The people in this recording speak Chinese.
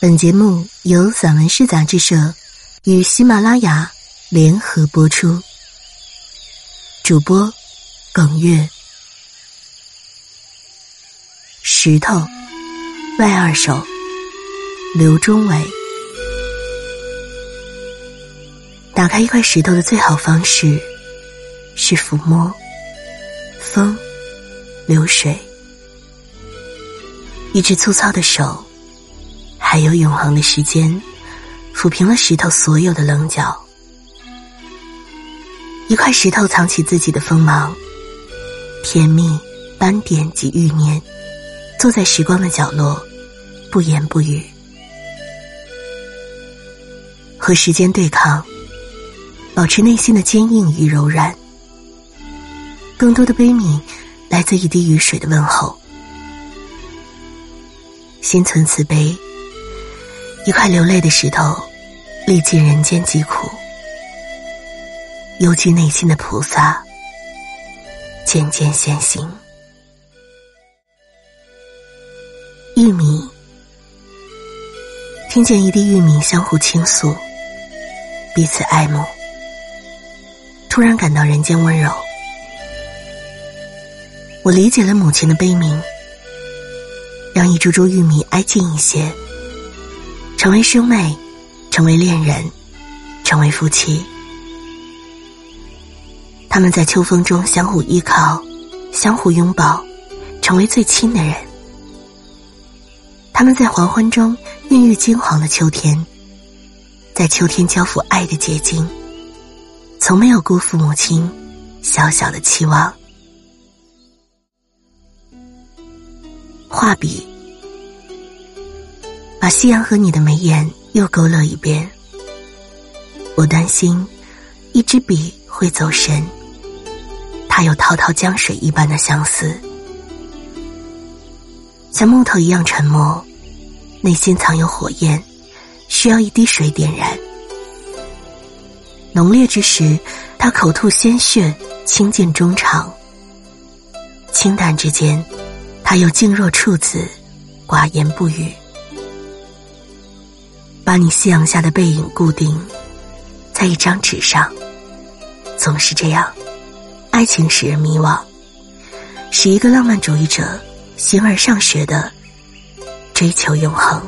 本节目由散文诗杂志社与喜马拉雅联合播出，主播耿月，石头，外二首，刘忠伟。打开一块石头的最好方式是抚摸风、流水，一只粗糙的手。还有永恒的时间，抚平了石头所有的棱角。一块石头藏起自己的锋芒，甜蜜、斑点及欲念，坐在时光的角落，不言不语，和时间对抗，保持内心的坚硬与柔软。更多的悲悯，来自一滴雨水的问候。心存慈悲。一块流泪的石头，历尽人间疾苦，幽居内心的菩萨渐渐现形。玉米，听见一滴玉米相互倾诉，彼此爱慕，突然感到人间温柔。我理解了母亲的悲鸣，让一株株玉米挨近一些。成为兄妹，成为恋人，成为夫妻。他们在秋风中相互依靠，相互拥抱，成为最亲的人。他们在黄昏中孕育金黄的秋天，在秋天交付爱的结晶，从没有辜负母亲小小的期望。画笔。把夕阳和你的眉眼又勾勒一遍。我担心，一支笔会走神。它有滔滔江水一般的相思，像木头一样沉默，内心藏有火焰，需要一滴水点燃。浓烈之时，他口吐鲜血，倾尽衷肠；清淡之间，他又静若处子，寡言不语。把你夕阳下的背影固定在一张纸上，总是这样。爱情使人迷惘，是一个浪漫主义者形而上学的追求永恒。